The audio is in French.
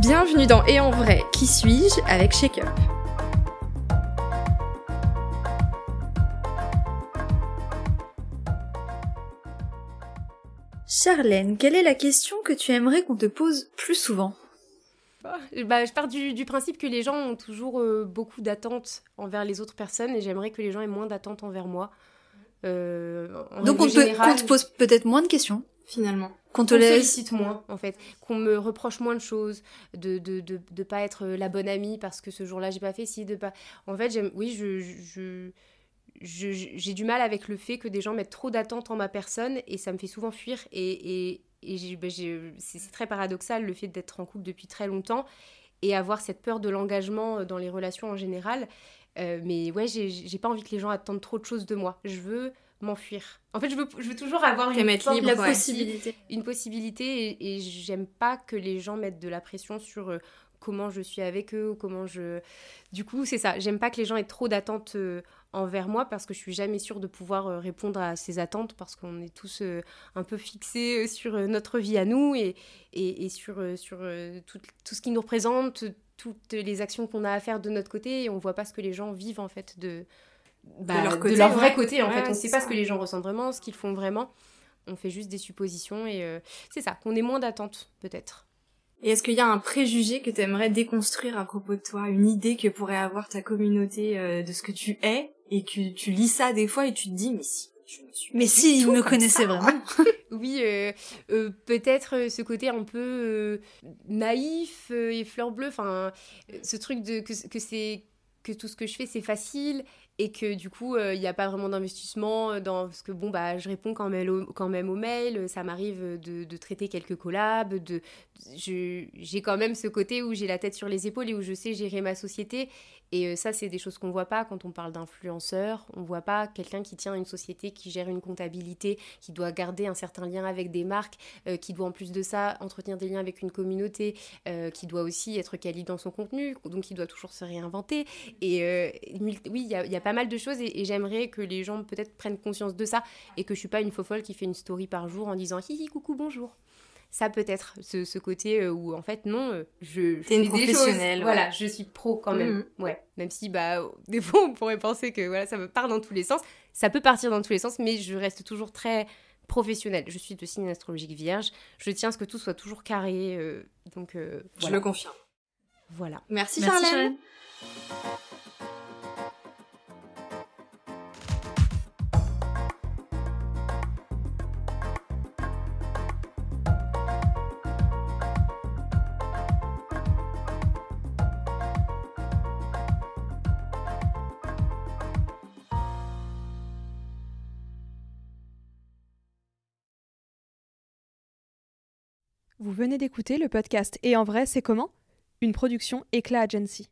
Bienvenue dans Et en vrai, qui suis-je avec Shake Up. Charlène, quelle est la question que tu aimerais qu'on te pose plus souvent? Bah, bah, je pars du, principe que les gens ont toujours euh, beaucoup d'attentes envers les autres personnes et j'aimerais que les gens aient moins d'attentes envers moi. Euh, Donc on te, pose peut-être moins de questions finalement. Qu'on te laisse. sollicite moins, en fait. Qu'on me reproche moins de choses, de de, de, de pas être la bonne amie parce que ce jour-là j'ai pas fait ci, de pas. En fait, j'aime, oui, je, je, j'ai du mal avec le fait que des gens mettent trop d'attentes en ma personne et ça me fait souvent fuir. Et, et, et bah, c'est très paradoxal le fait d'être en couple depuis très longtemps et avoir cette peur de l'engagement dans les relations en général. Euh, mais ouais, j'ai pas envie que les gens attendent trop de choses de moi. Je veux m'enfuir. En fait, je veux, je veux toujours avoir une, la possibilité. une possibilité et, j'aime pas que les gens mettent de la pression sur euh, comment je suis avec eux ou comment je... Du coup, c'est ça. J'aime pas que les gens aient trop d'attentes euh, envers moi parce que je suis jamais sûre de pouvoir euh, répondre à ces attentes parce qu'on est tous un peu fixés sur notre vie à nous et, et, sur, sur tout, tout, ce qui nous représente, toutes les actions qu'on a à faire de notre côté et on voit pas ce que les gens vivent en fait de bah, de, leur, côté, leur vrai côté en fait. On ne sait pas ce que les gens ressentent vraiment, ce qu'ils font vraiment. On fait juste des suppositions et euh, c'est ça, qu'on ait moins d'attentes peut-être. Et est-ce qu'il y a un préjugé que tu aimerais déconstruire à propos de toi, une idée que pourrait avoir ta communauté euh, de ce que tu es? Et que tu lis ça des fois et tu te dis mais si je me suis mais si ils me connaissaient vraiment. oui, euh, peut-être ce côté un peu naïf et fleur bleue, enfin ce truc de que, que c'est que tout ce que je fais c'est facile et que du coup il n'y a pas vraiment d'investissement dans parce que bon bah je réponds quand même quand même aux mails ça m'arrive de, de, traiter quelques collabs de j'ai quand même ce côté où j'ai la tête sur les épaules et où je sais gérer ma société et euh, ça, c'est des choses qu'on voit pas quand on parle d'influenceur. On voit pas quelqu'un qui tient une société, qui gère une comptabilité, qui doit garder un certain lien avec des marques, euh, qui doit en plus de ça entretenir des liens avec une communauté, euh, qui doit aussi être quali dans son contenu, donc qui doit toujours se réinventer. Et oui, il y, a pas mal de choses et, j'aimerais que les gens peut-être prennent conscience de ça et que je suis pas une faux folle qui fait une story par jour en disant hihi coucou bonjour. Ça peut-être ce, côté euh, où en fait non euh, je, fais des choses. voilà je suis pro quand même. Mm. ouais même si bah des fois on pourrait penser que voilà ça me part dans tous les sens. Ça peut partir dans tous les sens mais je reste toujours très professionnelle. Je suis de signe astrologique vierge. Je tiens à ce que tout soit toujours carré euh, donc je le confirme. Voilà. Merci, merci Charlène. Vous venez d'écouter le podcast Et en vrai, c'est comment? Une production Éclat Agency.